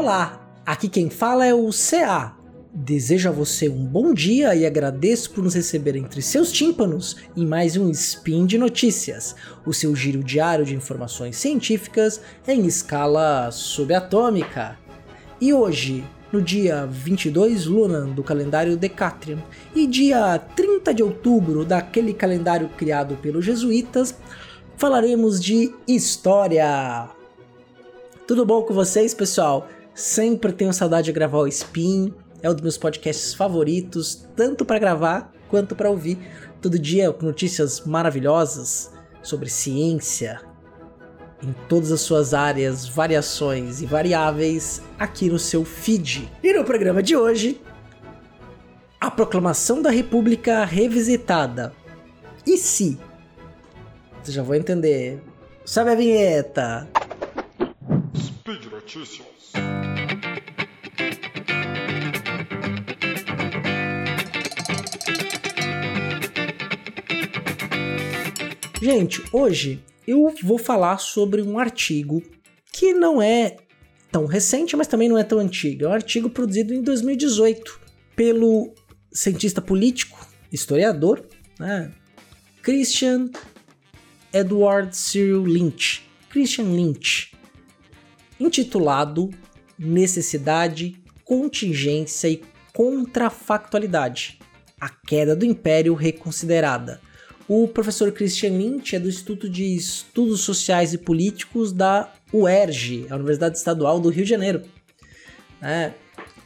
Olá, aqui quem fala é o CA. Desejo a você um bom dia e agradeço por nos receber entre seus tímpanos em mais um Spin de Notícias, o seu giro diário de informações científicas em escala subatômica. E hoje, no dia 22 Lunan do calendário Decatrian e dia 30 de outubro daquele calendário criado pelos jesuítas, falaremos de história. Tudo bom com vocês, pessoal? Sempre tenho saudade de gravar o Spin, é um dos meus podcasts favoritos, tanto para gravar quanto para ouvir. Todo dia notícias maravilhosas sobre ciência, em todas as suas áreas, variações e variáveis aqui no seu feed. E no programa de hoje, a proclamação da República revisitada. E se? Você já vou entender. Sabe a vinheta? Speed Notícias. Gente, hoje eu vou falar sobre um artigo que não é tão recente, mas também não é tão antigo. É um artigo produzido em 2018 pelo cientista político, historiador, né? Christian Edward Cyril Lynch, Christian Lynch, intitulado Necessidade, Contingência e Contrafactualidade: A Queda do Império Reconsiderada o professor Christian Lynch é do Instituto de Estudos Sociais e Políticos da UERJ, a Universidade Estadual do Rio de Janeiro. É,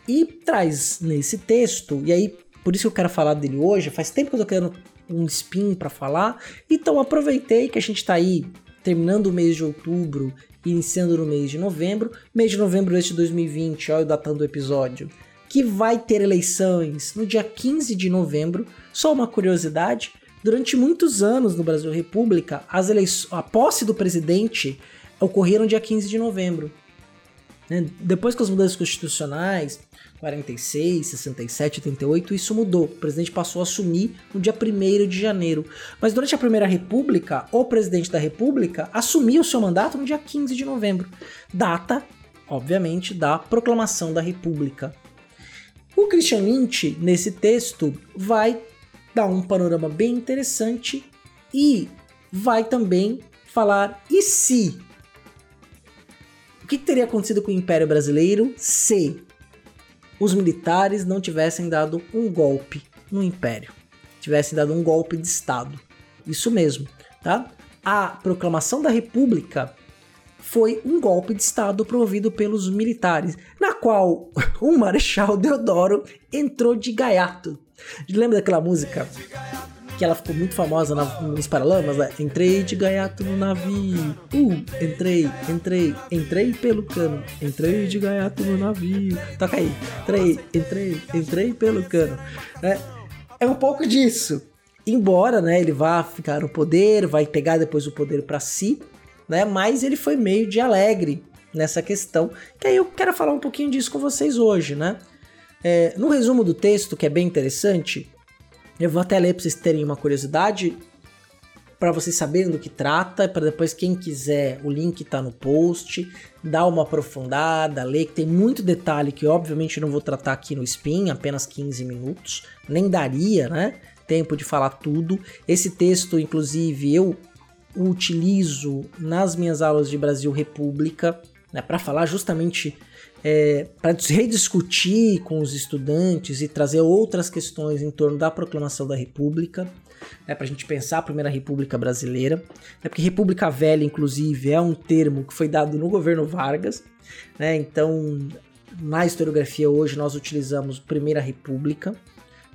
e traz nesse texto, e aí por isso que eu quero falar dele hoje, faz tempo que eu tô querendo um spin para falar, então aproveitei que a gente está aí terminando o mês de outubro e iniciando no mês de novembro, mês de novembro deste 2020, olha o datando do episódio, que vai ter eleições no dia 15 de novembro, só uma curiosidade, Durante muitos anos no Brasil República, as eleições, a posse do presidente ocorreram dia 15 de novembro. Né? Depois com as mudanças constitucionais, 46, 67, 88, isso mudou. O presidente passou a assumir no dia 1 de janeiro. Mas durante a Primeira República, o presidente da República assumiu seu mandato no dia 15 de novembro. Data, obviamente, da proclamação da República. O Christian Lynch, nesse texto, vai dá um panorama bem interessante e vai também falar e se? O que teria acontecido com o Império Brasileiro se os militares não tivessem dado um golpe no Império? Tivessem dado um golpe de Estado. Isso mesmo, tá? A proclamação da República foi um golpe de Estado promovido pelos militares, na qual o Marechal Deodoro entrou de gaiato Lembra daquela música? Que ela ficou muito famosa nos Paralamas, né? Entrei de gaiato no navio. Uh, entrei, entrei, entrei pelo cano. Entrei de gaiato no navio. Toca aí. Entrei, entrei, entrei pelo cano. É, é um pouco disso. Embora, né, ele vá ficar no poder, vai pegar depois o poder para si, né? Mas ele foi meio de alegre nessa questão. Que aí eu quero falar um pouquinho disso com vocês hoje, né? É, no resumo do texto, que é bem interessante, eu vou até ler para vocês terem uma curiosidade, para vocês saberem do que trata, para depois quem quiser, o link está no post, dá uma aprofundada, ler, que tem muito detalhe que obviamente não vou tratar aqui no Spin, apenas 15 minutos, nem daria, né? Tempo de falar tudo. Esse texto, inclusive, eu utilizo nas minhas aulas de Brasil República, né, para falar justamente é, para rediscutir com os estudantes e trazer outras questões em torno da proclamação da República, né, para a gente pensar a Primeira República Brasileira, né, porque República Velha, inclusive, é um termo que foi dado no governo Vargas, né, então na historiografia hoje nós utilizamos Primeira República,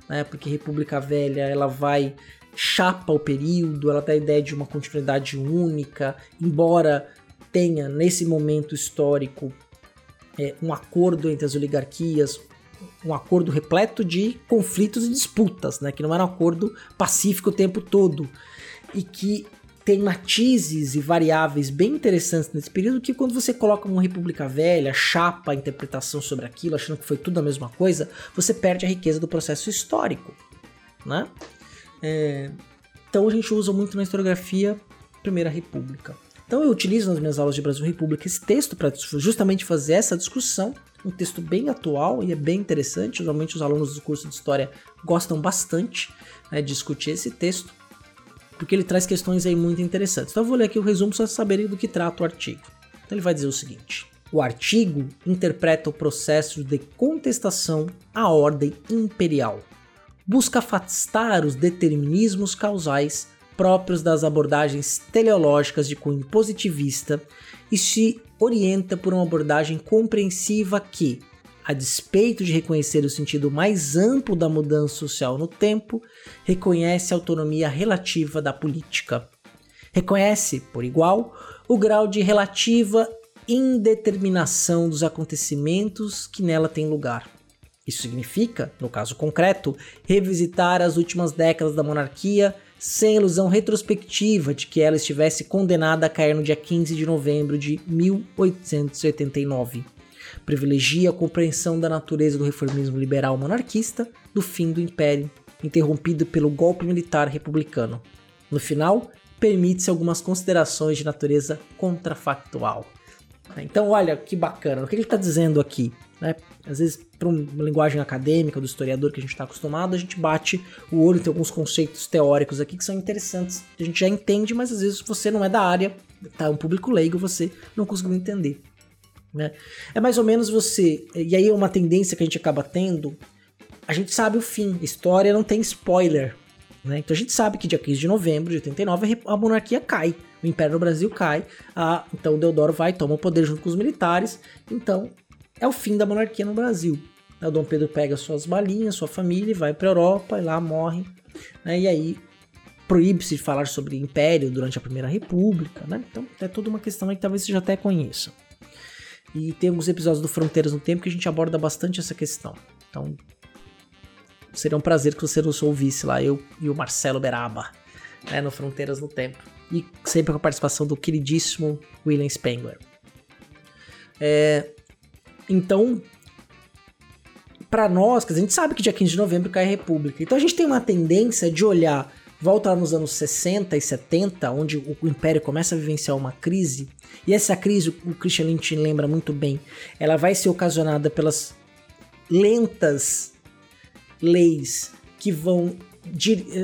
né, porque República Velha ela vai chapa o período, ela dá a ideia de uma continuidade única, embora tenha nesse momento histórico é, um acordo entre as oligarquias, um acordo repleto de conflitos e disputas, né? que não era um acordo pacífico o tempo todo e que tem matizes e variáveis bem interessantes nesse período que quando você coloca uma república velha, chapa a interpretação sobre aquilo, achando que foi tudo a mesma coisa, você perde a riqueza do processo histórico, né? É, então a gente usa muito na historiografia Primeira República. Então eu utilizo nas minhas aulas de Brasil República esse texto para justamente fazer essa discussão, um texto bem atual e é bem interessante. Normalmente os alunos do curso de História gostam bastante né, de discutir esse texto, porque ele traz questões aí muito interessantes. Então eu vou ler aqui o resumo para saberem do que trata o artigo. Então ele vai dizer o seguinte: o artigo interpreta o processo de contestação à ordem imperial. Busca afastar os determinismos causais próprios das abordagens teleológicas de cunho positivista e se orienta por uma abordagem compreensiva que, a despeito de reconhecer o sentido mais amplo da mudança social no tempo, reconhece a autonomia relativa da política. Reconhece, por igual, o grau de relativa indeterminação dos acontecimentos que nela têm lugar. Isso significa, no caso concreto, revisitar as últimas décadas da monarquia sem ilusão retrospectiva de que ela estivesse condenada a cair no dia 15 de novembro de 1889. Privilegia a compreensão da natureza do reformismo liberal monarquista do fim do império, interrompido pelo golpe militar republicano. No final, permite-se algumas considerações de natureza contrafactual. Então, olha que bacana. O que ele está dizendo aqui? Né? Às vezes, para uma linguagem acadêmica do historiador que a gente está acostumado, a gente bate o olho, tem alguns conceitos teóricos aqui que são interessantes, a gente já entende, mas às vezes você não é da área, tá um público leigo, você não conseguiu entender. Né? É mais ou menos você, e aí é uma tendência que a gente acaba tendo, a gente sabe o fim, história não tem spoiler. Né? Então a gente sabe que dia 15 de novembro de 89 a monarquia cai o Império do Brasil cai, a, então Deodoro vai, toma o poder junto com os militares, então é o fim da monarquia no Brasil. O Dom Pedro pega suas balinhas, sua família, vai para Europa e lá morre, né, e aí proíbe-se de falar sobre império durante a Primeira República, né? Então é toda uma questão aí que talvez você já até conheça. E tem alguns episódios do Fronteiras no Tempo que a gente aborda bastante essa questão. Então seria um prazer que você nos ouvisse lá, eu e o Marcelo Beraba, né, no Fronteiras no Tempo e sempre com a participação do queridíssimo William Spengler. É, então, para nós, a gente sabe que dia 15 de novembro cai a República, então a gente tem uma tendência de olhar, volta lá nos anos 60 e 70, onde o Império começa a vivenciar uma crise, e essa crise, o Christian Lynch lembra muito bem, ela vai ser ocasionada pelas lentas leis que vão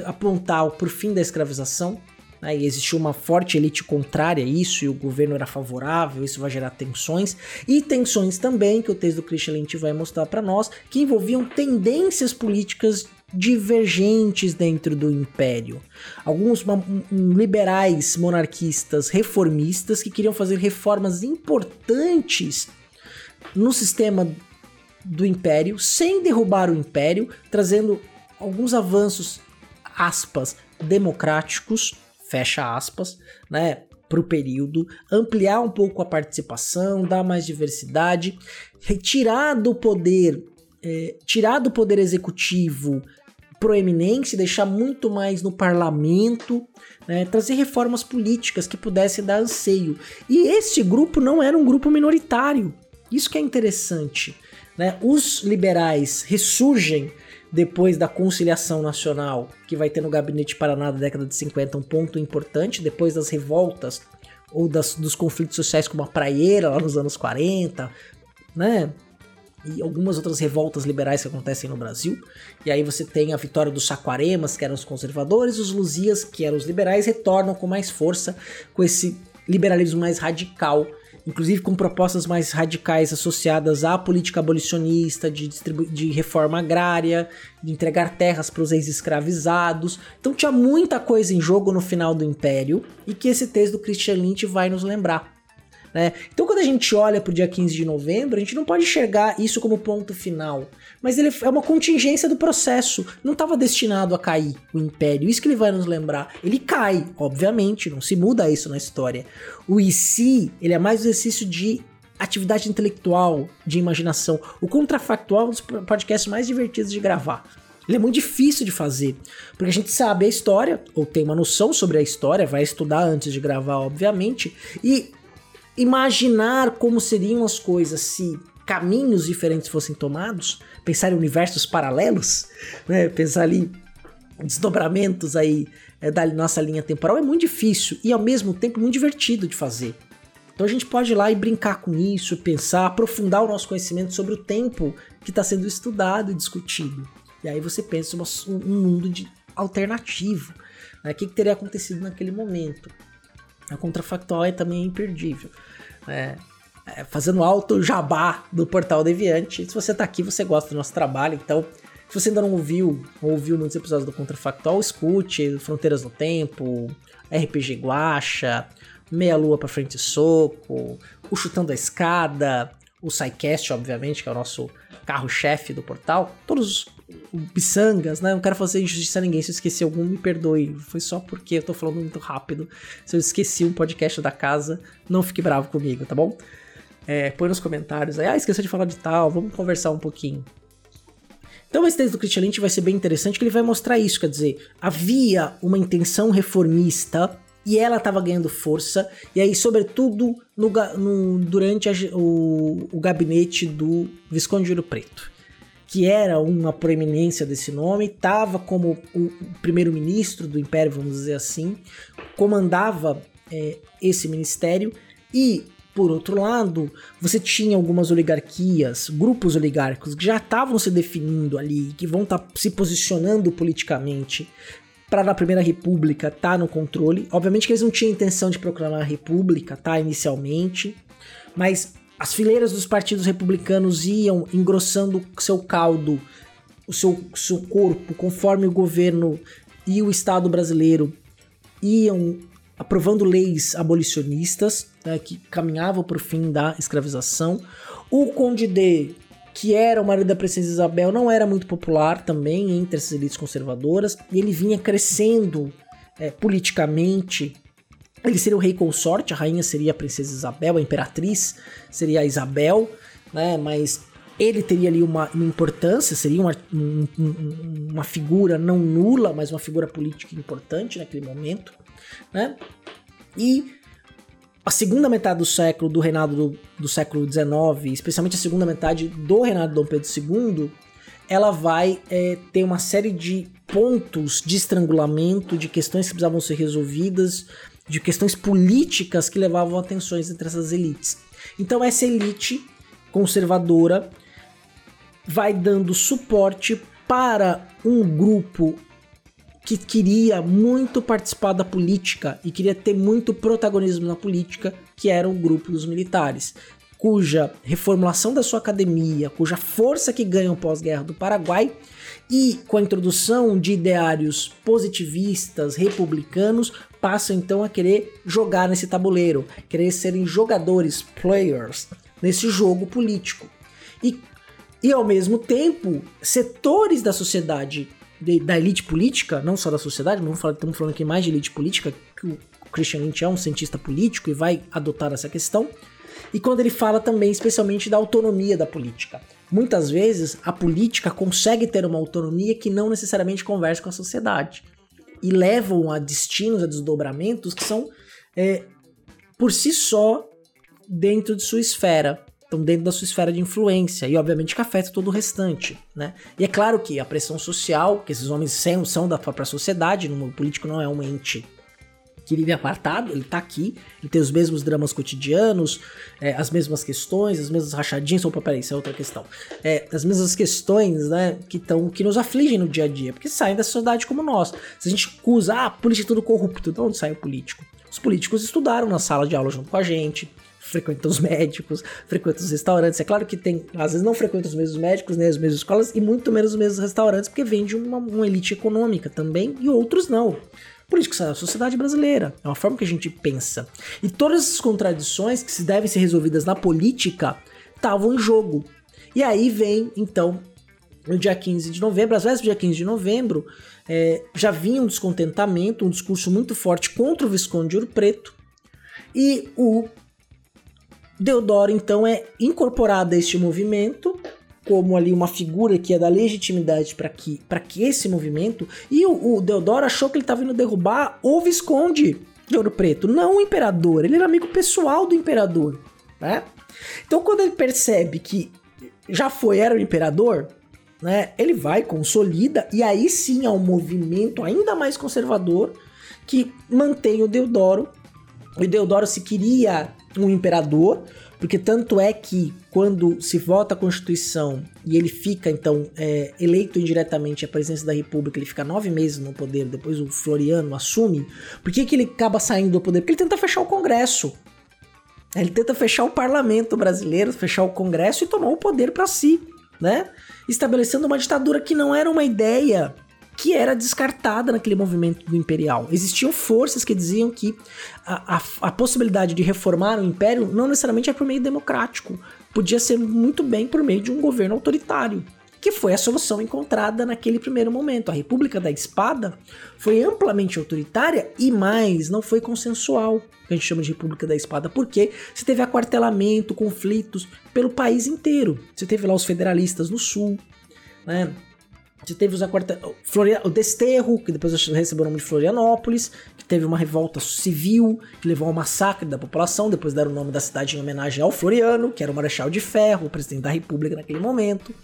apontar para o fim da escravização, né, e existiu uma forte elite contrária a isso, e o governo era favorável, isso vai gerar tensões, e tensões também, que o texto do Christian Lynch vai mostrar para nós, que envolviam tendências políticas divergentes dentro do império. Alguns liberais monarquistas reformistas que queriam fazer reformas importantes no sistema do império, sem derrubar o império, trazendo alguns avanços, aspas, democráticos, fecha aspas, né? Para o período, ampliar um pouco a participação, dar mais diversidade, retirar do poder, é, tirar do poder executivo proeminência, deixar muito mais no parlamento, né, trazer reformas políticas que pudessem dar anseio. E este grupo não era um grupo minoritário. Isso que é interessante. Né? Os liberais ressurgem depois da conciliação nacional que vai ter no Gabinete Paraná da década de 50 um ponto importante, depois das revoltas ou das, dos conflitos sociais como a Praieira lá nos anos 40, né? E algumas outras revoltas liberais que acontecem no Brasil. E aí você tem a vitória dos Saquaremas, que eram os conservadores, os Luzias, que eram os liberais, retornam com mais força com esse liberalismo mais radical inclusive com propostas mais radicais associadas à política abolicionista, de, de reforma agrária, de entregar terras para os ex-escravizados. Então tinha muita coisa em jogo no final do Império e que esse texto do Christian Lynch vai nos lembrar. Né? Então, quando a gente olha para o dia 15 de novembro, a gente não pode enxergar isso como ponto final, mas ele é uma contingência do processo. Não estava destinado a cair o Império. Isso que ele vai nos lembrar. Ele cai, obviamente, não se muda isso na história. O IC, ele é mais um exercício de atividade intelectual, de imaginação. O contrafactual é um dos podcasts mais divertidos de gravar. Ele é muito difícil de fazer, porque a gente sabe a história, ou tem uma noção sobre a história, vai estudar antes de gravar, obviamente, e imaginar como seriam as coisas se caminhos diferentes fossem tomados, pensar em universos paralelos, né? Pensar ali desdobramentos aí é, da nossa linha temporal é muito difícil e ao mesmo tempo muito divertido de fazer. Então a gente pode ir lá e brincar com isso, pensar, aprofundar o nosso conhecimento sobre o tempo que está sendo estudado e discutido. E aí você pensa um, mundo de alternativo. Né? O que, que, teria acontecido naquele momento? A contrafactual é também imperdível. É, é, fazendo alto jabá do Portal Deviante. Se você está aqui, você gosta do nosso trabalho, então se você ainda não ouviu, ou ouviu muitos episódios do Contrafactual, escute Fronteiras no Tempo, RPG Guacha, Meia Lua pra Frente Soco, o Chutando a Escada, o SciCast, obviamente, que é o nosso carro-chefe do portal, todos os biçangas, né? Não quero fazer injustiça a ninguém, se eu esqueci algum, me perdoe. Foi só porque eu tô falando muito rápido. Se eu esqueci um podcast da casa, não fique bravo comigo, tá bom? É, põe nos comentários aí, ah, esqueci de falar de tal, vamos conversar um pouquinho. Então esse texto do Christian Lynch vai ser bem interessante, que ele vai mostrar isso, quer dizer, havia uma intenção reformista e ela estava ganhando força, e aí, sobretudo, no, no durante a, o, o, gabinete do Visconde de Ouro Preto, que era uma proeminência desse nome, estava como o primeiro-ministro do Império, vamos dizer assim, comandava é, esse ministério, e por outro lado, você tinha algumas oligarquias, grupos oligárquicos que já estavam se definindo ali, que vão estar tá se posicionando politicamente para na Primeira República tá no controle. Obviamente que eles não tinham intenção de proclamar a República, tá, inicialmente, mas as fileiras dos partidos republicanos iam engrossando seu caldo, o seu, seu corpo, conforme o governo e o Estado brasileiro iam aprovando leis abolicionistas né, que caminhavam para o fim da escravização. O Conde D, que era o marido da princesa Isabel, não era muito popular também entre essas elites conservadoras, e ele vinha crescendo é, politicamente. Ele seria o rei consorte, a rainha seria a princesa Isabel, a imperatriz seria a Isabel, né, mas ele teria ali uma, uma importância, seria uma, um, uma figura não nula, mas uma figura política importante naquele momento né? E a segunda metade do século, do reinado do, do século XIX, especialmente a segunda metade do reinado de Dom Pedro II, ela vai é, ter uma série de pontos de estrangulamento, de questões que precisavam ser resolvidas, de questões políticas que levavam a tensões entre essas elites. Então essa elite conservadora vai dando suporte para um grupo que queria muito participar da política e queria ter muito protagonismo na política, que era o grupo dos militares, cuja reformulação da sua academia, cuja força que ganham pós-guerra do Paraguai e com a introdução de ideários positivistas, republicanos, passam então a querer jogar nesse tabuleiro, querer serem jogadores, players, nesse jogo político. E, e ao mesmo tempo, setores da sociedade de, da elite política, não só da sociedade, mas estamos falando aqui mais de elite política, que o Christian Lynch é um cientista político e vai adotar essa questão. E quando ele fala também, especialmente, da autonomia da política. Muitas vezes a política consegue ter uma autonomia que não necessariamente conversa com a sociedade. E levam a destinos, a desdobramentos que são, é, por si só, dentro de sua esfera estão dentro da sua esfera de influência e obviamente que afeta todo o restante, né? E é claro que a pressão social que esses homens são, são da própria sociedade, o político não é um ente que vive apartado, ele tá aqui, ele tem os mesmos dramas cotidianos, é, as mesmas questões, as mesmas rachadinhas, opa, peraí, isso é outra questão, é, as mesmas questões, né, que, tão, que nos afligem no dia a dia, porque saem da sociedade como nós. Se a gente acusa, ah, político é tudo corrupto, de onde sai o político? Os políticos estudaram na sala de aula junto com a gente, frequenta os médicos, frequenta os restaurantes. É claro que tem, às vezes não frequenta os mesmos médicos, nem as mesmas escolas, e muito menos os mesmos restaurantes, porque vem de uma, uma elite econômica também, e outros não. Políticos da sociedade brasileira. É uma forma que a gente pensa. E todas essas contradições que se devem ser resolvidas na política estavam em jogo. E aí vem, então, no dia 15 de novembro, às vezes do dia 15 de novembro, é, já vinha um descontentamento, um discurso muito forte contra o Visconde de Ouro Preto. E o Deodoro, então, é incorporado a este movimento como ali uma figura que ia dar legitimidade para que, que esse movimento. E o, o Deodoro achou que ele estava indo derrubar o Visconde de Ouro Preto, não o imperador. Ele era amigo pessoal do imperador, né? Então, quando ele percebe que já foi, era o imperador, né, ele vai, consolida, e aí sim há um movimento ainda mais conservador que mantém o Deodoro. O Deodoro se queria um imperador, porque tanto é que quando se vota a Constituição e ele fica, então, é, eleito indiretamente à presidência da República, ele fica nove meses no poder, depois o Floriano assume, por que, que ele acaba saindo do poder? Porque ele tenta fechar o Congresso. Ele tenta fechar o parlamento brasileiro, fechar o Congresso e tomar o poder para si, né? Estabelecendo uma ditadura que não era uma ideia que era descartada naquele movimento do imperial. Existiam forças que diziam que a, a, a, possibilidade de reformar o império não necessariamente é por meio democrático, podia ser muito bem por meio de um governo autoritário, que foi a solução encontrada naquele primeiro momento. A República da Espada foi amplamente autoritária e mais, não foi consensual, que a gente chama de República da Espada, porque você teve aquartelamento, conflitos pelo país inteiro. Você teve lá os federalistas no sul, né? Você teve os o Desterro, que depois recebeu o nome de Florianópolis, que teve uma revolta civil, que levou ao massacre da população, depois deram o nome da cidade em homenagem ao Floriano, que era o Marechal de Ferro, o presidente da República naquele momento,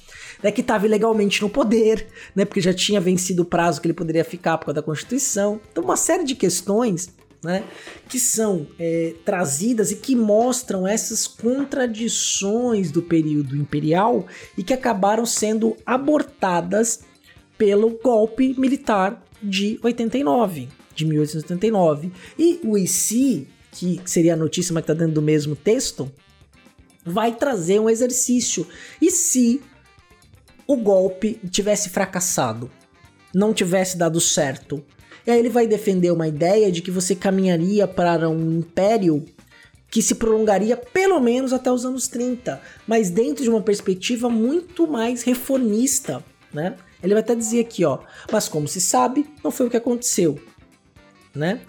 né, que estava ilegalmente no poder, né, porque já tinha vencido o prazo que ele poderia ficar por causa da Constituição. Então, uma série de questões né, que são é, trazidas e que mostram essas contradições do período imperial e que acabaram sendo abortadas pelo golpe militar de 89, de 1889. E o IC, que seria a notícia, mas que está dentro do mesmo texto, vai trazer um exercício. E se o golpe tivesse fracassado, não tivesse dado certo, e aí ele vai defender uma ideia de que você caminharia para um império que se prolongaria pelo menos até os anos 30, mas dentro de uma perspectiva muito mais reformista, né? Ele vai até dizer aqui, ó, mas como se sabe, não foi o que aconteceu, né?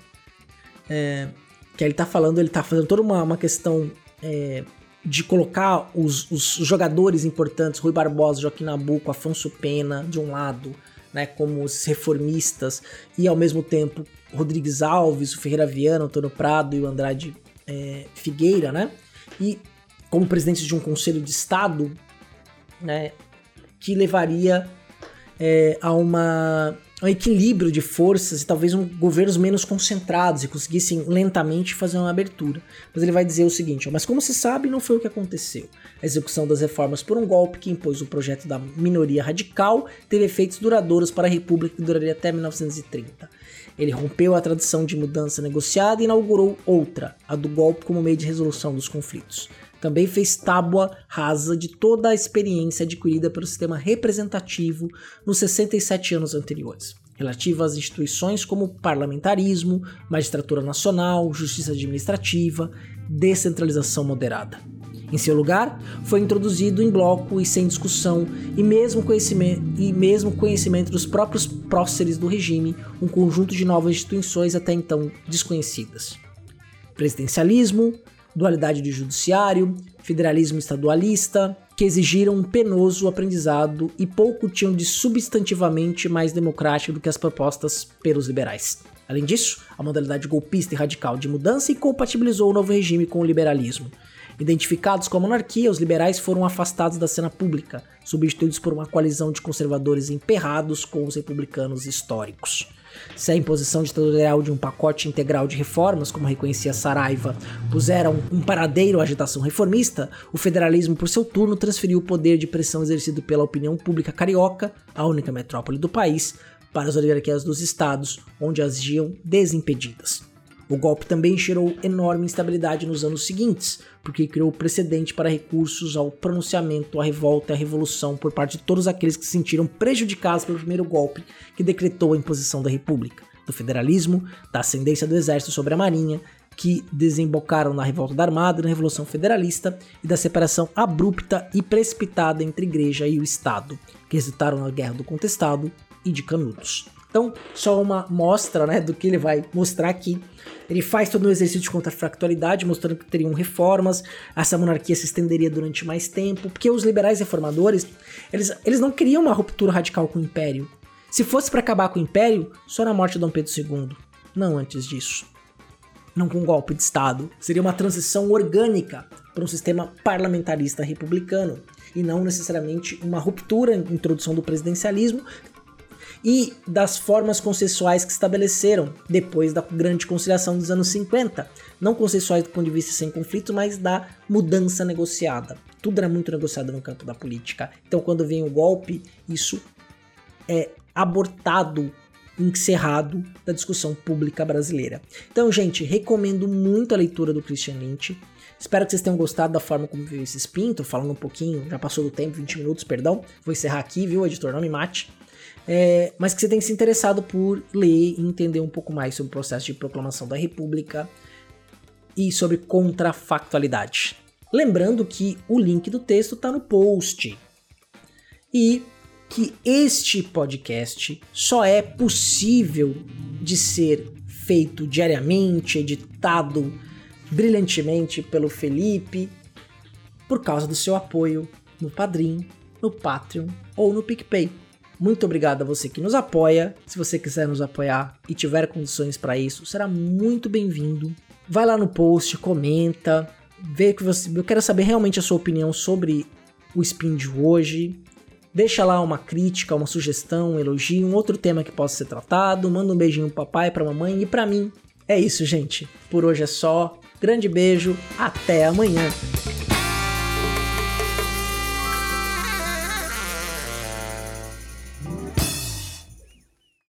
É, que ele tá falando, ele tá fazendo toda uma, uma questão é, de colocar os, os, jogadores importantes, Rui Barbosa, Joaquim Nabuco, Afonso Pena, de um lado, né, como os reformistas, e ao mesmo tempo Rodrigues Alves, o Ferreira Viana, Antônio Prado e o Andrade é, Figueira, né, e como presidentes de um conselho de Estado, né, que levaria é, a uma um equilíbrio de forças e talvez um, governos menos concentrados e conseguissem lentamente fazer uma abertura. Mas ele vai dizer o seguinte: mas como se sabe, não foi o que aconteceu. A execução das reformas por um golpe que impôs o projeto da minoria radical teve efeitos duradouros para a República que duraria até 1930. Ele rompeu a tradição de mudança negociada e inaugurou outra, a do golpe como meio de resolução dos conflitos. Também fez tábua rasa de toda a experiência adquirida pelo sistema representativo nos 67 anos anteriores, relativa às instituições como parlamentarismo, magistratura nacional, justiça administrativa, descentralização moderada. Em seu lugar, foi introduzido em bloco e sem discussão, e mesmo conhecimento, e mesmo conhecimento dos próprios próceres do regime, um conjunto de novas instituições até então desconhecidas. Presidencialismo, dualidade de judiciário, federalismo estadualista, que exigiram um penoso aprendizado e pouco tinham de substantivamente mais democrático do que as propostas pelos liberais. Além disso, a modalidade golpista e radical de mudança incompatibilizou o novo regime com o liberalismo. Identificados como monarquia, os liberais foram afastados da cena pública, substituídos por uma coalizão de conservadores emperrados com os republicanos históricos. Se a imposição ditatorial de um pacote integral de reformas, como reconhecia Saraiva, puseram um paradeiro à agitação reformista, o federalismo, por seu turno, transferiu o poder de pressão exercido pela opinião pública carioca, a única metrópole do país, para as oligarquias dos estados, onde agiam desimpedidas. O golpe também gerou enorme instabilidade nos anos seguintes, porque criou precedente para recursos ao pronunciamento, à revolta e à revolução por parte de todos aqueles que se sentiram prejudicados pelo primeiro golpe que decretou a imposição da República, do federalismo, da ascendência do exército sobre a marinha, que desembocaram na revolta da Armada na Revolução Federalista e da separação abrupta e precipitada entre igreja e o Estado, que resultaram na Guerra do Contestado e de Canudos. Então, só uma mostra né, do que ele vai mostrar aqui. Ele faz todo um exercício de contrafactualidade, mostrando que teriam reformas, essa monarquia se estenderia durante mais tempo, porque os liberais reformadores, eles, eles não queriam uma ruptura radical com o império. Se fosse para acabar com o império, só na morte de Dom Pedro II, não antes disso. não com um golpe de Estado. Seria uma transição orgânica para um sistema parlamentarista republicano e não necessariamente uma ruptura, introdução do presidencialismo e das formas consensuais que estabeleceram depois da grande conciliação dos anos 50. Não consensuais do ponto de vista sem conflito, mas da mudança negociada. Tudo era muito negociado no campo da política. Então, quando vem o golpe, isso é abortado encerrado da discussão pública brasileira. Então, gente, recomendo muito a leitura do Christian Lynch. Espero que vocês tenham gostado da forma como viu esse espinto, falando um pouquinho, já passou do tempo, 20 minutos, perdão. Vou encerrar aqui, viu, editor? Não me mate. É, mas que você tem se interessado por ler e entender um pouco mais sobre o processo de proclamação da República e sobre contrafactualidade. Lembrando que o link do texto está no post. E que este podcast só é possível de ser feito diariamente, editado brilhantemente pelo Felipe, por causa do seu apoio no Padrim, no Patreon ou no PicPay. Muito obrigado a você que nos apoia. Se você quiser nos apoiar e tiver condições para isso, será muito bem-vindo. Vai lá no post, comenta, vê que você. Eu quero saber realmente a sua opinião sobre o spin de hoje. Deixa lá uma crítica, uma sugestão, um elogio, um outro tema que possa ser tratado. Manda um beijinho pro papai, pra mamãe e pra mim. É isso, gente. Por hoje é só. Grande beijo, até amanhã.